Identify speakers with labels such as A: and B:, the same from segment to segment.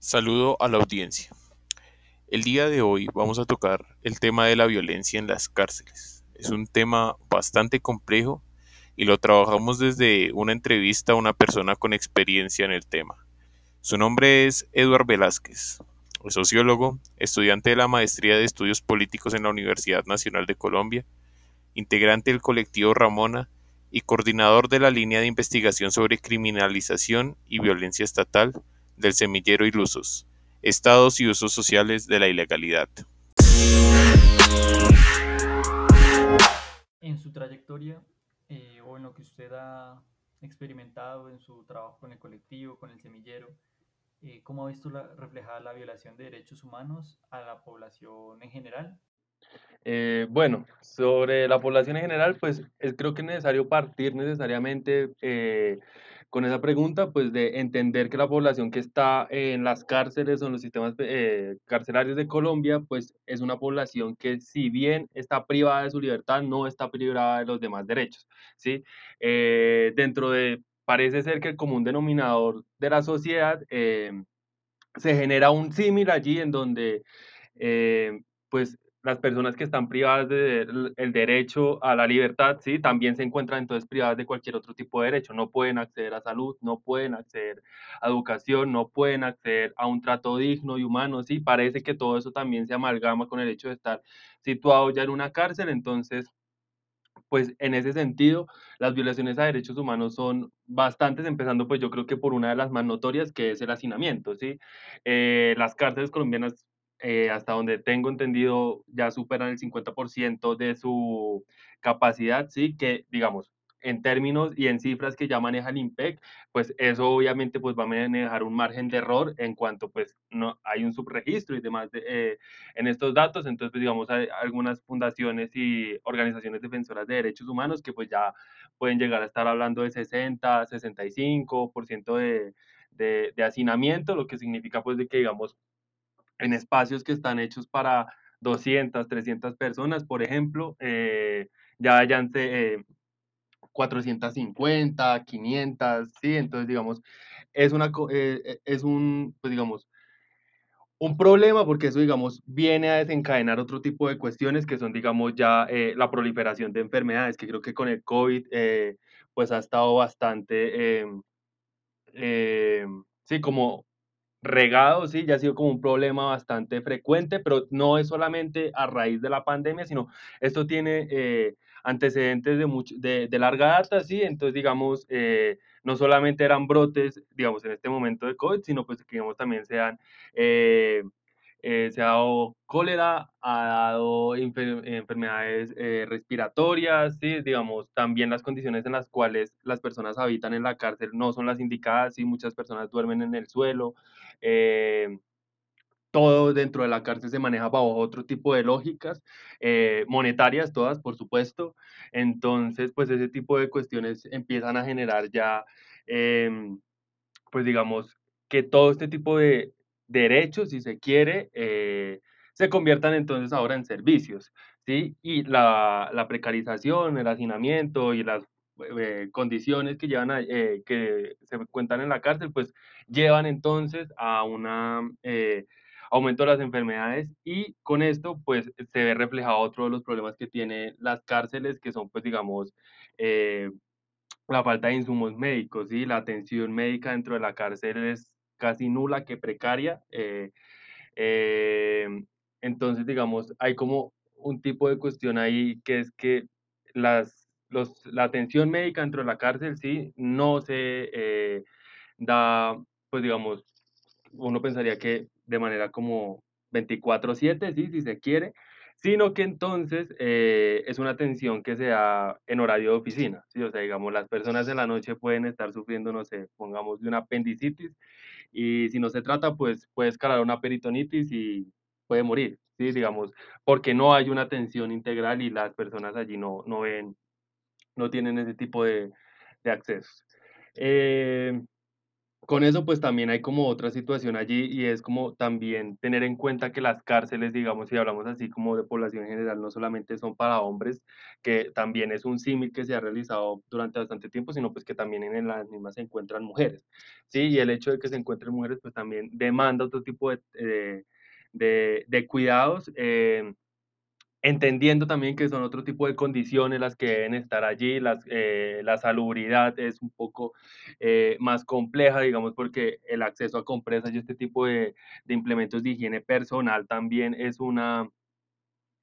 A: Saludo a la audiencia. El día de hoy vamos a tocar el tema de la violencia en las cárceles. Es un tema bastante complejo y lo trabajamos desde una entrevista a una persona con experiencia en el tema. Su nombre es Eduard Velázquez, sociólogo, estudiante de la Maestría de Estudios Políticos en la Universidad Nacional de Colombia, integrante del colectivo Ramona y coordinador de la línea de investigación sobre criminalización y violencia estatal del semillero Ilusos, estados y usos sociales de la ilegalidad.
B: En su trayectoria eh, o en lo que usted ha experimentado en su trabajo con el colectivo, con el semillero, eh, ¿cómo ha visto reflejada la violación de derechos humanos a la población en general?
C: Eh, bueno, sobre la población en general, pues es, creo que es necesario partir necesariamente eh, con esa pregunta, pues de entender que la población que está en las cárceles o en los sistemas carcelarios de Colombia, pues es una población que si bien está privada de su libertad, no está privada de los demás derechos, ¿sí? dentro de parece ser que el común denominador de la sociedad eh, se genera un símil allí en donde eh, pues las personas que están privadas del derecho a la libertad, sí, también se encuentran entonces privadas de cualquier otro tipo de derecho. No pueden acceder a salud, no pueden acceder a educación, no pueden acceder a un trato digno y humano, sí. Parece que todo eso también se amalgama con el hecho de estar situado ya en una cárcel. Entonces, pues en ese sentido, las violaciones a derechos humanos son bastantes, empezando pues yo creo que por una de las más notorias, que es el hacinamiento, ¿sí? Eh, las cárceles colombianas, eh, hasta donde tengo entendido, ya superan el 50% de su capacidad, ¿sí? Que, digamos, en términos y en cifras que ya maneja el IMPEC, pues eso obviamente pues va a manejar un margen de error en cuanto pues no hay un subregistro y demás eh, en estos datos, entonces pues, digamos hay algunas fundaciones y organizaciones defensoras de derechos humanos que pues ya pueden llegar a estar hablando de 60, 65% de, de, de hacinamiento, lo que significa pues de que digamos en espacios que están hechos para 200, 300 personas, por ejemplo, eh, ya hayan eh, 450, 500, ¿sí? Entonces, digamos, es, una, eh, eh, es un, pues digamos, un problema porque eso, digamos, viene a desencadenar otro tipo de cuestiones que son, digamos, ya eh, la proliferación de enfermedades, que creo que con el COVID, pues ha estado bastante, em, em, sí, como regado, sí, ya ha sido como un problema bastante frecuente, pero no es solamente a raíz de la pandemia, sino esto tiene antecedentes de, mucho, de, de, larga data, ¿sí? Entonces, digamos, eh, no solamente eran brotes, digamos, en este momento de COVID, sino pues que, digamos, también sean, eh, eh, se ha dado cólera, ha dado enfermedades eh, respiratorias, ¿sí? digamos, también las condiciones en las cuales las personas habitan en la cárcel no son las indicadas, ¿sí? muchas personas duermen en el suelo, eh, todo dentro de la cárcel se maneja bajo otro tipo de lógicas, eh, monetarias todas, por supuesto. Entonces, pues ese tipo de cuestiones empiezan a generar ya, em, pues digamos, que todo este tipo de derechos, si se quiere, eh, se conviertan entonces ahora en servicios, ¿sí? Y la, precarización, el hacinamiento y las eh, condiciones que llevan a, que se cuentan en la cárcel, pues llevan entonces a una de las enfermedades y con esto pues se ve reflejado otro de los problemas que tienen las cárceles que son pues digamos eh, la falta de insumos médicos y la atención médica dentro de la cárcel es casi nula que precaria eh, eh, entonces digamos hay como un tipo de cuestión ahí que es que las los, la atención médica dentro de la cárcel sí no se da pues digamos uno pensaría que de manera como 24/7, ¿sí? si se quiere, sino que entonces eh, es una atención que se da en horario de oficina, ¿sí? o sea, digamos, las personas en la noche pueden estar sufriendo, no sé, pongamos de una apendicitis, y si no se trata, pues puede escalar una peritonitis y puede morir, ¿sí? digamos, porque no hay una atención integral y las personas allí no, no ven, no tienen ese tipo de, de accesos. Eh, con eso pues también hay como otra situación allí y es como también tener en cuenta que las cárceles, digamos, si hablamos así como de población general, no solamente son para hombres, que también es un símil que se ha realizado durante bastante tiempo, sino pues que también en las mismas se encuentran mujeres, ¿sí? Y el hecho de que se encuentren mujeres pues también demanda otro tipo de, eh, de, de cuidados. Eh, entendiendo también que son otro tipo de condiciones las que deben estar allí, las, eh, la salubridad es un poco eh, más compleja, digamos, porque el acceso a compresas y este tipo de, de implementos de higiene personal también es una,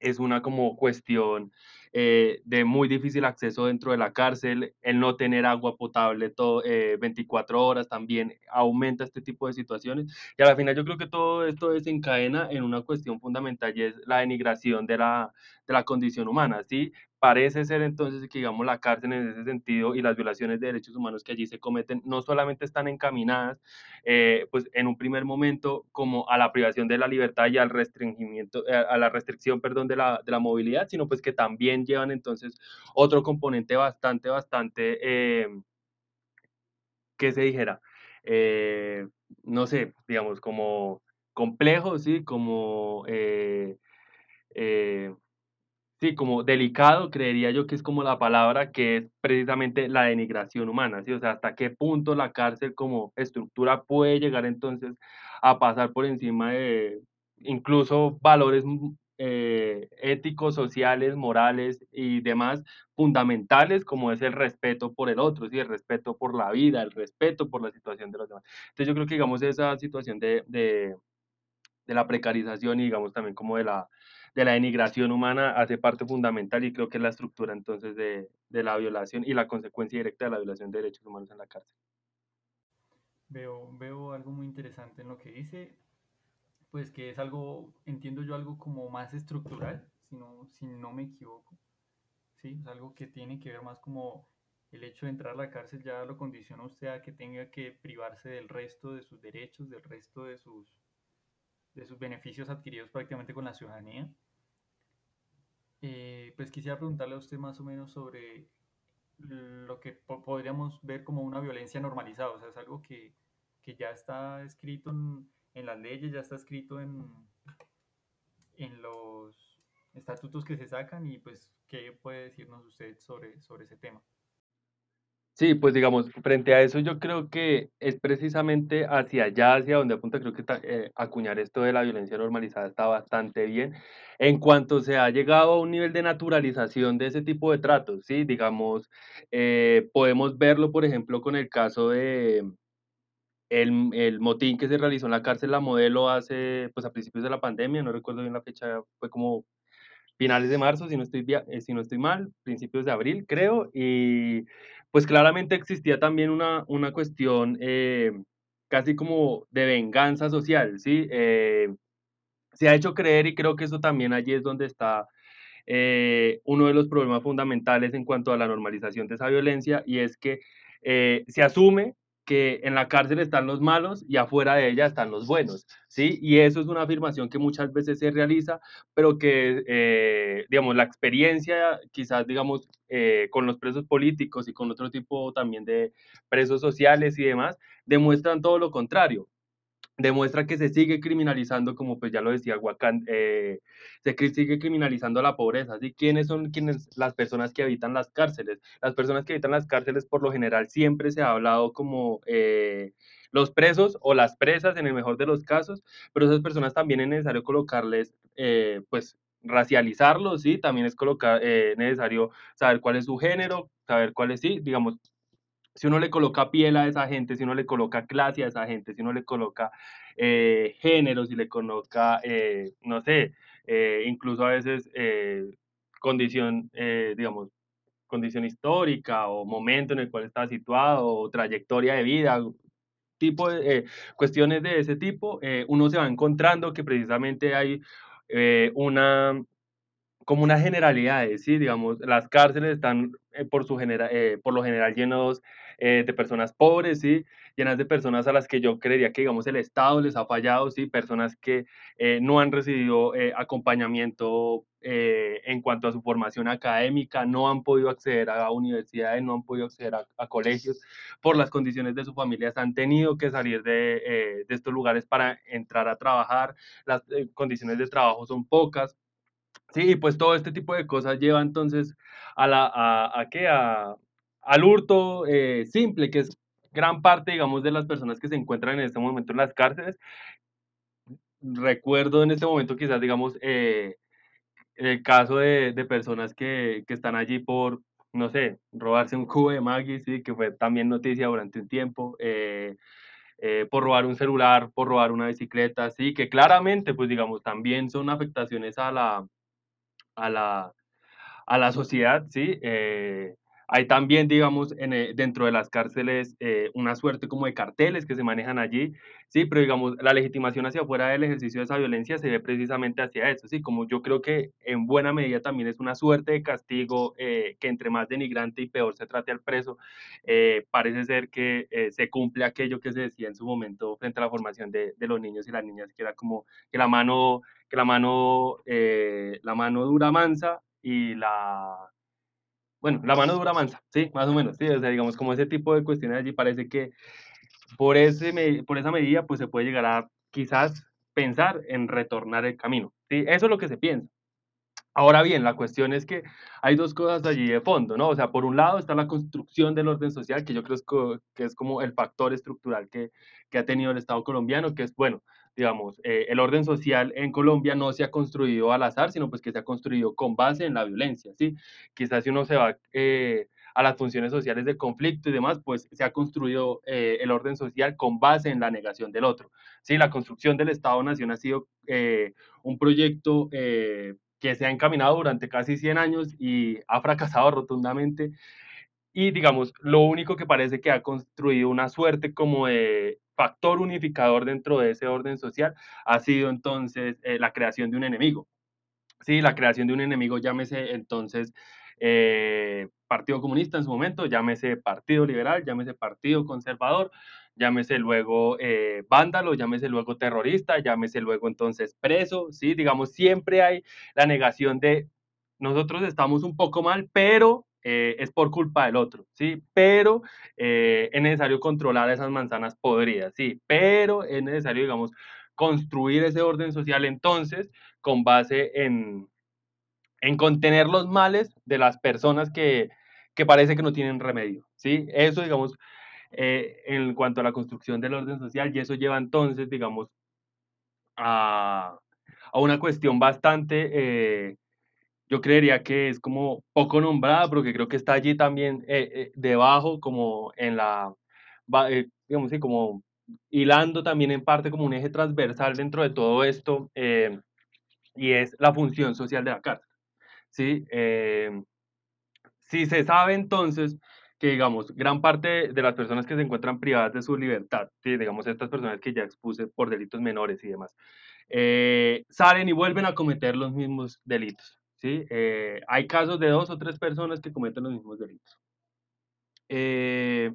C: es una como cuestión eh, de muy difícil acceso dentro de la cárcel, el no tener agua potable todo, eh, 24 horas también aumenta este tipo de situaciones. Y al final yo creo que todo esto desencadena en una cuestión fundamental y es la denigración de la, de la condición humana, ¿sí? Parece ser entonces que, digamos, la cárcel en ese sentido y las violaciones de derechos humanos que allí se cometen no solamente están encaminadas, eh, pues en un primer momento, como a la privación de la libertad y al restringimiento, eh, a la restricción, perdón, de la, de la movilidad, sino pues que también llevan entonces otro componente bastante, bastante, eh, ¿qué se dijera? Eh, no sé, digamos, como complejo, ¿sí? Como... Sí, como delicado, creería yo que es como la palabra que es precisamente la denigración humana, ¿sí? O sea, hasta qué punto la cárcel como estructura puede llegar entonces a pasar por encima de incluso valores mm, eh, éticos, sociales, morales y demás fundamentales, como es el respeto por el otro, ¿sí? El respeto por la vida, el respeto por la situación de los demás. Entonces yo creo que digamos esa situación de, de, de la precarización y digamos también como de la de la denigración humana hace parte fundamental y creo que es la estructura entonces de, de la violación y la consecuencia directa de la violación de derechos humanos en la cárcel.
B: Veo, veo algo muy interesante en lo que dice, pues que es algo, entiendo yo, algo como más estructural, si no, si no me equivoco, ¿sí? Es algo que tiene que ver más como el hecho de entrar a la cárcel ya lo condiciona usted a que tenga que privarse del resto de sus derechos, del resto de sus, de sus beneficios adquiridos prácticamente con la ciudadanía. Eh, pues quisiera preguntarle a usted más o menos sobre lo que po podríamos ver como una violencia normalizada, o sea, es algo que, que ya está escrito en, en, las leyes, ya está escrito en, en los estatutos que se sacan y pues, ¿qué puede decirnos usted sobre, sobre ese tema?
C: Sí, pues digamos, frente a eso yo creo que es precisamente hacia allá, hacia donde apunta, creo que eh, acuñar esto de la violencia normalizada está bastante bien. En cuanto se ha llegado a un nivel de naturalización de ese tipo de tratos, ¿sí? Digamos, eh, podemos verlo, por ejemplo, con el caso de el, el, motín que se realizó en la cárcel La Modelo hace, pues a principios de la pandemia, no recuerdo bien la fecha, fue como finales de marzo, si no estoy, eh, si no estoy mal, principios de abril, creo, y pues claramente existía también una, una cuestión eh, casi como de venganza social, ¿sí? Eh, se ha hecho creer y creo que eso también allí es donde está eh, uno de los problemas fundamentales en cuanto a la normalización de esa violencia y es que se asume que en la cárcel están los malos y afuera de ella están los buenos, ¿sí? Y eso es una afirmación que muchas veces se realiza, pero que, eh, digamos, la experiencia, quizás, digamos, eh, con los presos políticos y con otro tipo también de presos sociales y demás, demuestran todo lo contrario demuestra que se sigue criminalizando, como pues ya lo decía Huacán, eh, se sigue criminalizando la pobreza. ¿sí? ¿Quiénes son quienes, las personas que habitan las cárceles? Las personas que habitan las cárceles, por lo general, siempre se ha hablado como eh, los presos o las presas, en el mejor de los casos, pero esas personas también es necesario colocarles, eh, pues, racializarlos, ¿sí? También es colocar, eh, necesario saber cuál es su género, saber cuál es, sí, digamos, si uno le coloca piel a esa gente, si uno le coloca clase a esa gente, si uno le coloca eh, género, si le coloca, eh, no sé, eh, incluso a veces eh, condición, eh, digamos, condición histórica o momento en el cual está situado o trayectoria de vida, tipo de eh, cuestiones de ese tipo, uno se va encontrando que precisamente hay una como unas generalidades, ¿sí? Digamos, las cárceles están eh, por, su genera, eh, por lo general llenos eh, de personas pobres, ¿sí? Llenas de personas a las que yo creería que, digamos, el Estado les ha fallado, ¿sí? Personas que no han recibido acompañamiento en en cuanto a su formación académica, no han podido acceder a universidades, no han podido acceder a, colegios por las condiciones de sus familias, han tenido que salir de, eh, de estos lugares para entrar a trabajar, las eh, condiciones de trabajo son pocas. Sí, pues todo este tipo de cosas lleva entonces a la, a, a qué, a, al hurto eh, simple, que es gran parte, digamos, de las personas que se encuentran en este momento en las cárceles. Recuerdo en este momento quizás, digamos, eh, el caso de, de personas que, que, están allí por, no sé, robarse un cubo de Maggi, sí, que fue también noticia durante un tiempo, eh, por robar un celular, por robar una bicicleta, sí, que claramente, pues digamos, también son afectaciones a la, a la, a la sociedad, sí. Hay también, digamos, en, eh, dentro de las cárceles eh, una suerte como de carteles que se manejan allí, sí, pero digamos, la legitimación hacia afuera del ejercicio de esa violencia se ve precisamente hacia eso, sí, como yo creo que en buena medida también es una suerte de castigo eh, que entre más denigrante y peor se trate al preso, parece ser que se cumple aquello que se decía en su momento frente a la formación de, de los niños y las niñas, que era como que la mano, que la mano, la mano dura mansa y la bueno, la mano dura mansa, sí, más o menos, sí, o sea, digamos, como ese tipo de cuestiones allí parece que por, ese, por esa medida, pues se puede llegar a quizás pensar en retornar el camino, sí, eso es lo que se piensa. Ahora bien, la cuestión es que hay dos cosas allí de fondo, ¿no? O sea, por un lado está la construcción del orden social, que yo creo que es como el factor estructural que, que ha tenido el Estado colombiano, que es, bueno, digamos, eh, el orden social en Colombia no se ha construido al azar, sino pues que se ha construido con base en la violencia, ¿sí? Quizás si uno se va eh, a las funciones sociales de conflicto y demás, pues se ha construido eh, el orden social con base en la negación del otro, ¿sí? La construcción del Estado-Nación ha sido un proyecto que se ha encaminado durante casi 100 años y ha fracasado rotundamente. Y digamos, lo único que parece que ha construido una suerte como de factor unificador dentro de ese orden social ha sido entonces eh, la creación de un enemigo. Sí, la creación de un enemigo, llámese entonces eh, Partido Comunista en su momento, llámese Partido Liberal, llámese Partido Conservador, llámese luego eh, vándalo, llámese luego terrorista, llámese luego entonces preso, ¿sí? Digamos, siempre hay la negación de nosotros estamos un poco mal, pero eh, es por culpa del otro, ¿sí? Pero eh, es necesario controlar esas manzanas podridas, ¿sí? Pero es necesario, digamos, construir ese orden social entonces con base en, en contener los males de las personas que, que parece que no tienen remedio, ¿sí? Eso, digamos, eh, en cuanto a la construcción del orden social, y eso lleva entonces, digamos, a, a una cuestión bastante yo creería que es como poco nombrada, porque creo que está allí también eh, eh, debajo, como en la, eh, digamos, sí, como hilando también en parte como un eje transversal dentro de todo esto, y es la función social de la cárcel. ¿sí? si se sabe entonces que, digamos, gran parte de las personas que se encuentran privadas de su libertad, ¿sí? digamos, estas personas que ya expuse por delitos menores y demás, salen y vuelven a cometer los mismos delitos. ¿Sí? Eh, hay casos de dos o tres personas que cometen los mismos delitos. Eh,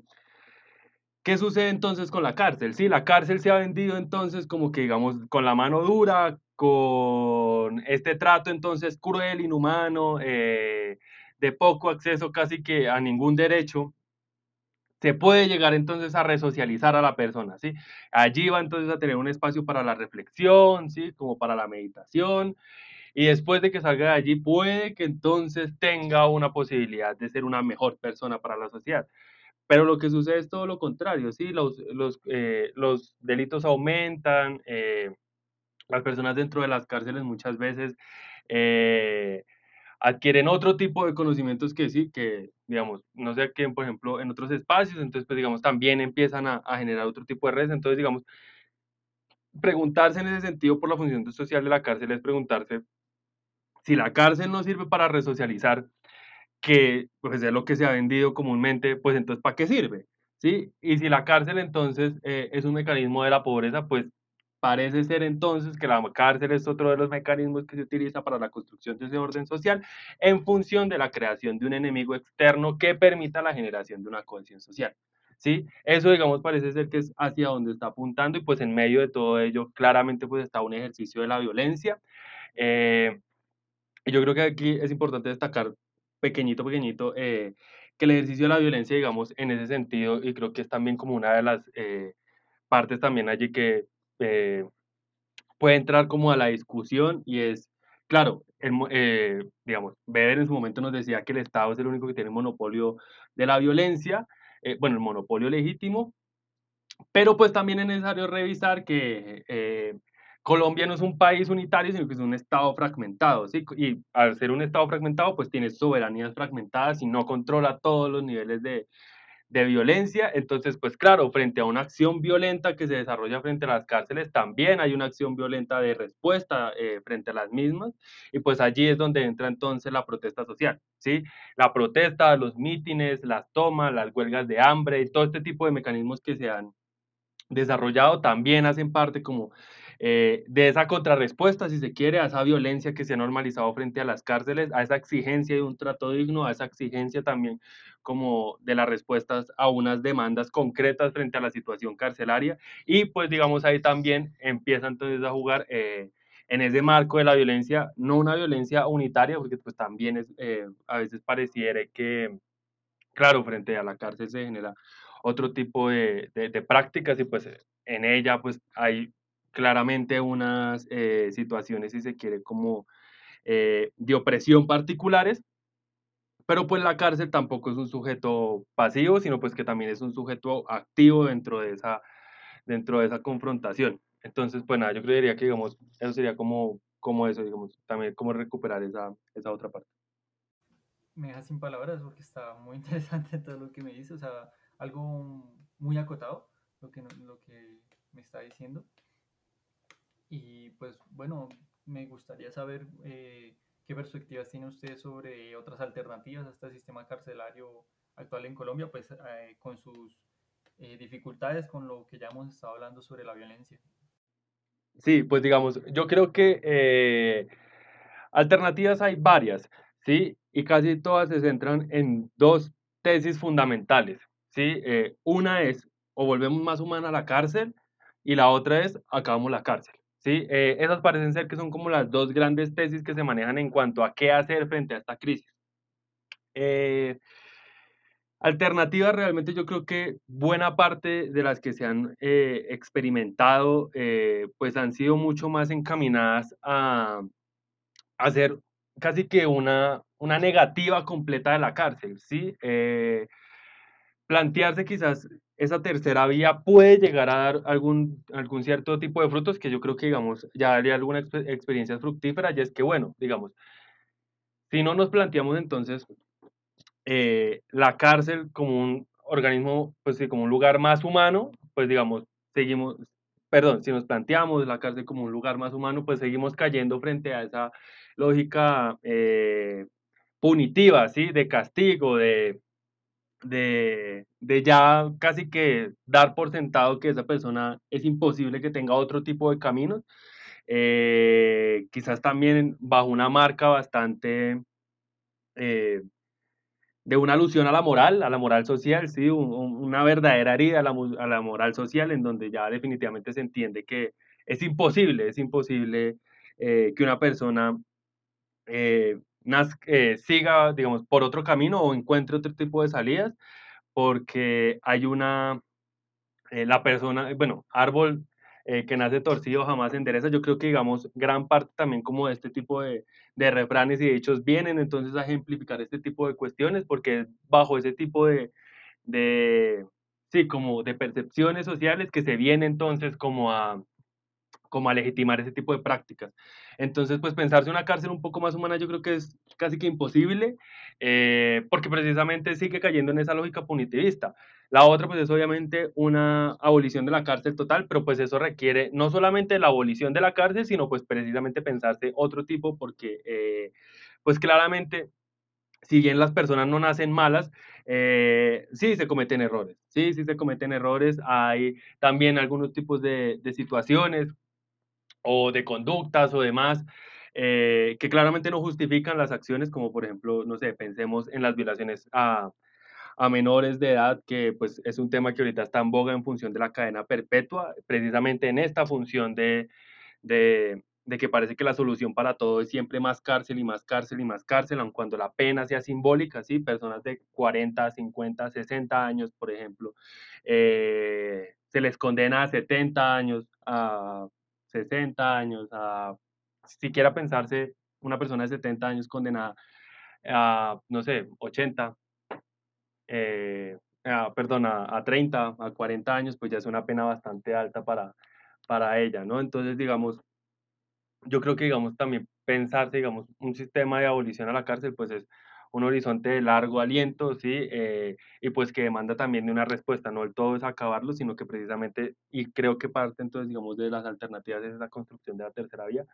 C: ¿Qué sucede entonces con la cárcel? Sí, la cárcel se ha vendido entonces como que, digamos, con la mano dura, con este trato entonces cruel, inhumano, eh, de poco acceso casi que a ningún derecho, se puede llegar entonces a resocializar a la persona, ¿sí? Allí va entonces a tener un espacio para la reflexión, ¿sí? Como para la meditación, y después de que salga de allí puede que entonces tenga una posibilidad de ser una mejor persona para la sociedad. Pero lo que sucede es todo lo contrario, ¿sí? Los, los, eh, los delitos aumentan, eh, las personas dentro de las cárceles muchas veces eh, adquieren otro tipo de conocimientos que sí, que digamos, no sé quién, por ejemplo, en otros espacios, entonces pues digamos, también empiezan a, a generar otro tipo de redes, entonces digamos, preguntarse en ese sentido por la función social de la cárcel es preguntarse si la cárcel no sirve para resocializar, que pues es lo que se ha vendido comúnmente, pues entonces ¿para qué sirve? ¿Sí? Y si la cárcel entonces eh, es un mecanismo de la pobreza, pues parece ser entonces que la cárcel es otro de los mecanismos que se utiliza para la construcción de ese orden social en función de la creación de un enemigo externo que permita la generación de una cohesión social. ¿Sí? Eso, digamos, parece ser que es hacia donde está apuntando y pues en medio de todo ello claramente pues está un ejercicio de la violencia. Eh, Yo creo que aquí es importante destacar, pequeñito, pequeñito, eh, que el ejercicio de la violencia, digamos, en ese sentido, y creo que es también como una de las eh, partes también allí que eh, puede entrar como a la discusión y es, claro, el, eh, digamos, Weber en su momento nos decía que el Estado es el único que tiene monopolio de la violencia, eh, bueno, el monopolio legítimo, pero pues también es necesario revisar que eh, Colombia no es un país unitario, sino que es un Estado fragmentado, ¿sí? Y al ser un Estado fragmentado, pues tiene soberanías fragmentadas y no controla todos los niveles de, de violencia. Entonces, pues claro, frente a una acción violenta que se desarrolla frente a las cárceles, también hay una acción violenta de respuesta eh, frente a las mismas. Y pues allí es donde entra entonces la protesta social, ¿sí? La protesta, los mítines, las tomas, las huelgas de hambre y todo este tipo de mecanismos que se han desarrollado también hacen parte como eh, de esa contrarrespuesta, si se quiere, a esa violencia que se ha normalizado frente a las cárceles, a esa exigencia de un trato digno, a esa exigencia también como de las respuestas a unas demandas concretas frente a la situación carcelaria. Y pues digamos ahí también empieza entonces a jugar eh, en ese marco de la violencia, no una violencia unitaria, porque pues también es, eh, a veces pareciera que, claro, frente a la cárcel se genera otro tipo de, de, de prácticas y pues en ella pues hay claramente unas eh, situaciones, si se quiere, como eh, de opresión particulares, pero pues la cárcel tampoco es un sujeto pasivo, sino pues que también es un sujeto activo dentro de esa, dentro de esa confrontación. Entonces, pues nada, yo creería que, digamos, eso sería como, como eso, digamos, también como recuperar esa, esa otra parte.
B: Me deja sin palabras porque está muy interesante todo lo que me dice, o sea, algo muy acotado lo que, lo que me está diciendo. Y pues bueno, me gustaría saber eh, qué perspectivas tiene usted sobre otras alternativas a este sistema carcelario actual en Colombia, pues eh, con sus eh, dificultades, con lo que ya hemos estado hablando sobre la violencia.
C: Sí, pues digamos, yo creo que eh, alternativas hay varias, ¿sí? Y casi todas se centran en dos tesis fundamentales, ¿sí? Eh, una es, o volvemos más humana a la cárcel, y la otra es, acabamos la cárcel. ¿Sí? Eh, esas parecen ser que son como las dos grandes tesis que se manejan en cuanto a qué hacer frente a esta crisis. Eh, alternativas, realmente yo creo que buena parte de las que se han eh, experimentado, pues han sido mucho más encaminadas a, hacer casi que una, una negativa completa de la cárcel, ¿sí? Plantearse quizás esa tercera vía puede llegar a dar algún, algún cierto tipo de frutos que yo creo que, digamos, ya daría alguna exp experiencia fructífera, y es que, bueno, digamos, si no nos planteamos entonces eh, la cárcel como un organismo, pues como un lugar más humano, pues digamos, seguimos, perdón, si nos planteamos la cárcel como un lugar más humano, pues seguimos cayendo frente a esa lógica eh, punitiva, ¿sí? De castigo, de, de, de ya casi que dar por sentado que esa persona es imposible que tenga otro tipo de caminos. Eh, quizás también bajo una marca bastante eh, de una alusión a la moral, a la moral social, sí, un, un, una verdadera herida a la, a la, moral social en donde ya definitivamente se entiende que es imposible, es imposible eh, que una persona eh, eh, siga, digamos, por otro camino o encuentre otro tipo de salidas, porque hay una, eh, la persona, bueno, árbol eh, que nace torcido jamás se endereza. Yo creo que, digamos, gran parte también como de este tipo de, de refranes y de hechos vienen entonces a ejemplificar este tipo de cuestiones, porque bajo ese tipo de, de, sí, como de percepciones sociales que se viene entonces como a, como a legitimar ese tipo de prácticas. Entonces, pues pensarse una cárcel un poco más humana yo creo que es casi que imposible, eh, porque precisamente sigue cayendo en esa lógica punitivista. La otra, pues es obviamente una abolición de la cárcel total, pero pues eso requiere no solamente la abolición de la cárcel, sino pues precisamente pensarse otro tipo, porque eh, pues claramente si bien las personas no nacen malas, eh, sí se cometen errores, sí, sí se cometen errores. Hay también algunos tipos de, de situaciones o de conductas o demás, eh, que claramente no justifican las acciones, como por ejemplo, no sé, pensemos en las violaciones a, a menores de edad, que pues es un tema que ahorita está en boga en función de la cadena perpetua, precisamente en esta función de, de, de que parece que la solución para todo es siempre más cárcel y más cárcel y más cárcel, aun cuando la pena sea simbólica, ¿sí? Personas de 40, 50, 60 años, por ejemplo, eh, se les condena a 70 años, a 60 años, a siquiera pensarse una persona de 70 años condenada a, no sé, 80, eh, perdón, a, 30, a 40 años, pues ya es una pena bastante alta para, para ella, ¿no? Entonces, digamos, yo creo que, digamos, también pensarse, digamos, un sistema de abolición a la cárcel, pues es un horizonte de largo aliento, ¿sí? Eh, y pues que demanda también de una respuesta, no el todo es acabarlo, sino que precisamente, y creo que parte entonces, digamos, de las alternativas es la construcción de la tercera vía,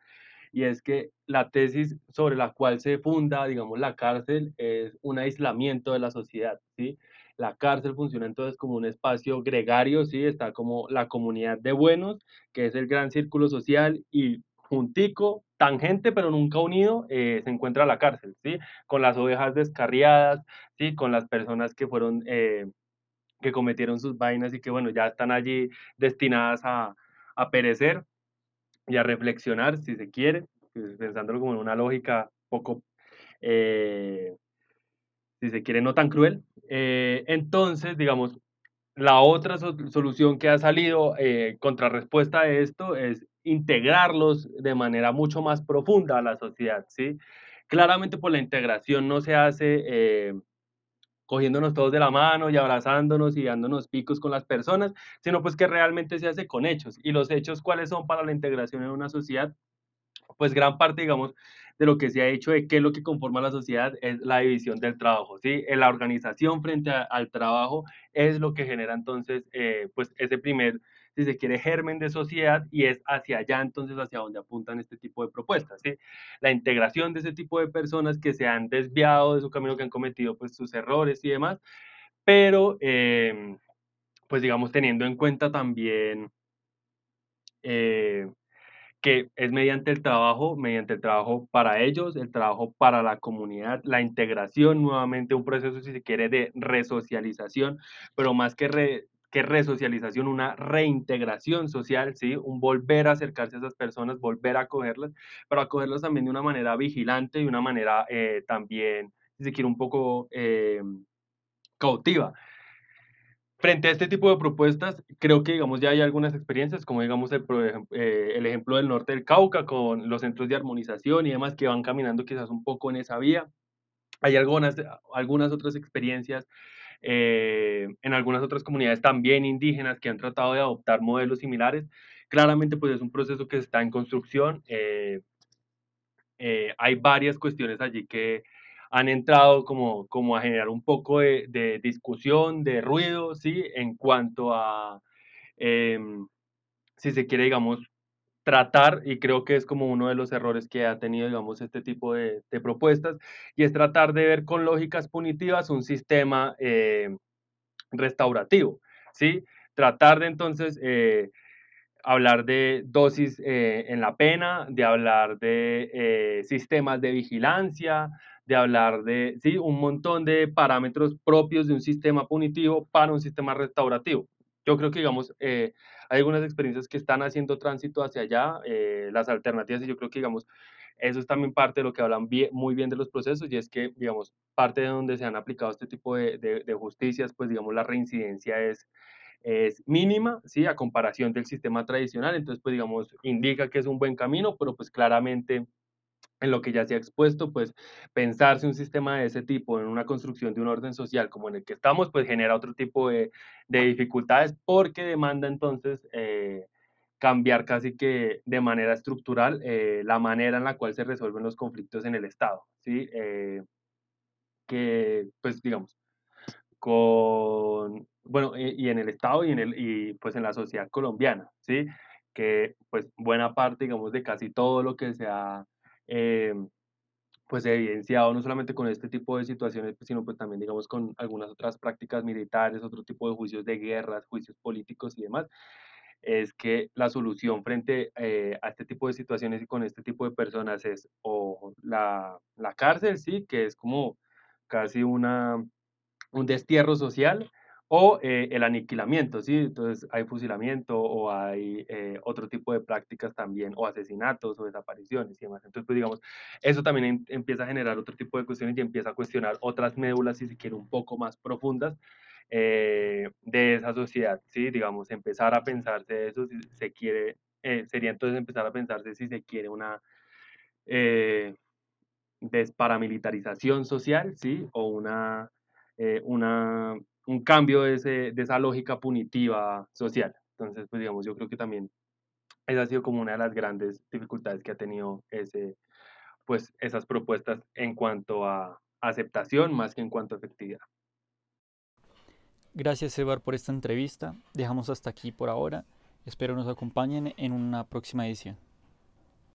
C: y es que la tesis sobre la cual se funda, digamos, la cárcel es un aislamiento de la sociedad, ¿sí? La cárcel funciona entonces como un espacio gregario, ¿sí? Está como la comunidad de buenos, que es el gran círculo social, y juntico, tangente, pero nunca unido, eh, se encuentra la cárcel, ¿sí? Con las ovejas descarriadas, ¿sí? Con las personas que fueron, eh, que cometieron sus vainas y que, bueno, ya están allí destinadas a, a perecer y a reflexionar, si se quiere, pues, pensándolo como en una lógica poco, eh, si se quiere, no tan cruel. Eh, entonces, digamos, la otra solución que ha salido eh, contrarrespuesta a esto es integrarlos de manera mucho más profunda a la sociedad, ¿sí? Claramente, por pues, la integración no se hace eh, cogiéndonos todos de la mano y abrazándonos y dándonos picos con las personas, sino pues que realmente se hace con hechos. ¿Y los hechos cuáles son para la integración en una sociedad? Pues gran parte, digamos, de lo que se ha hecho de qué es lo que conforma la sociedad es la división del trabajo, ¿sí? La organización frente al trabajo es lo que genera entonces, eh, pues, ese primer si se quiere, germen de sociedad y es hacia allá entonces hacia donde apuntan este tipo de propuestas. ¿sí? La integración de ese tipo de personas que se han desviado de su camino, que han cometido pues sus errores y demás, pero em, pues digamos teniendo en cuenta también eh, que es mediante el trabajo, mediante el trabajo para ellos, el trabajo para la comunidad, la integración, nuevamente un proceso, si se quiere, de resocialización, pero más que re, que resocialización, una reintegración social, ¿sí? Un volver a acercarse a esas personas, volver a acogerlas, pero acogerlas también de una manera vigilante, de una manera eh, también, si se quiere, un poco eh, cautiva. Frente a este tipo de propuestas, creo que, digamos, ya hay algunas experiencias, como digamos el, eh, el ejemplo del norte del Cauca, con los centros de armonización y demás, que van caminando quizás un poco en esa vía. Hay algunas, algunas otras experiencias eh, en algunas otras comunidades también indígenas que han tratado de adoptar modelos similares. Claramente, pues es un proceso que está en construcción. Eh, eh, hay varias cuestiones allí que han entrado como, como a generar un poco de, de discusión, de ruido, ¿sí? En cuanto a, em, si se quiere, digamos, tratar, y creo que es como uno de los errores que ha tenido, digamos, este tipo de, propuestas, y es tratar de ver con lógicas punitivas un sistema eh, restaurativo, ¿sí? Tratar de entonces eh, hablar de dosis eh, en la pena, de hablar de sistemas de vigilancia, de hablar de, sí, un montón de parámetros propios de un sistema punitivo para un sistema restaurativo. Yo creo que, digamos, hay algunas experiencias que están haciendo tránsito hacia allá, eh, las alternativas, y yo creo que, digamos, eso es también parte de lo que hablan muy bien de los procesos, y es que, digamos, parte de donde se han aplicado este tipo de, de, justicias, pues, digamos, la reincidencia es, es mínima, ¿sí? A comparación del sistema tradicional, entonces, pues, digamos, indica que es un buen camino, pero pues claramente en lo que ya se ha expuesto, pues pensarse un sistema de ese tipo en una construcción de un orden social como en el que estamos, pues genera otro tipo de, dificultades porque demanda entonces eh, cambiar casi que de manera estructural eh, la manera en la cual se resuelven los conflictos en el Estado, ¿sí? Eh, que, pues digamos, con, bueno, y, en el Estado y en, el, y pues en la sociedad colombiana, ¿sí? Que pues buena parte, digamos, de casi todo lo que se ha eh, pues evidenciado no solamente con este tipo de situaciones, pues, sino pues también digamos con algunas otras prácticas militares, otro tipo de juicios de guerras, juicios políticos y demás, es que la solución frente eh, a este tipo de situaciones y con este tipo de personas es o la, la cárcel, sí, que es como casi una, un destierro social, o eh, el aniquilamiento, ¿sí? Entonces hay fusilamiento o hay eh, otro tipo de prácticas también, o asesinatos o desapariciones y demás. Entonces, pues digamos, eso también em, empieza a generar otro tipo de cuestiones y empieza a cuestionar otras médulas, si se quiere, un poco más profundas eh, de esa sociedad, ¿sí? Digamos, empezar a pensarse eso, si se quiere, sería entonces empezar a pensarse si se quiere una desparamilitarización social, ¿sí? O una, una un cambio de, ese, de esa lógica punitiva social. Entonces, pues digamos, yo creo que también esa ha sido como una de las grandes dificultades que ha tenido ese, pues, esas propuestas en cuanto a aceptación más que en cuanto a efectividad.
B: Gracias, Evar, por esta entrevista. Dejamos hasta aquí por ahora. Espero nos acompañen en una próxima edición.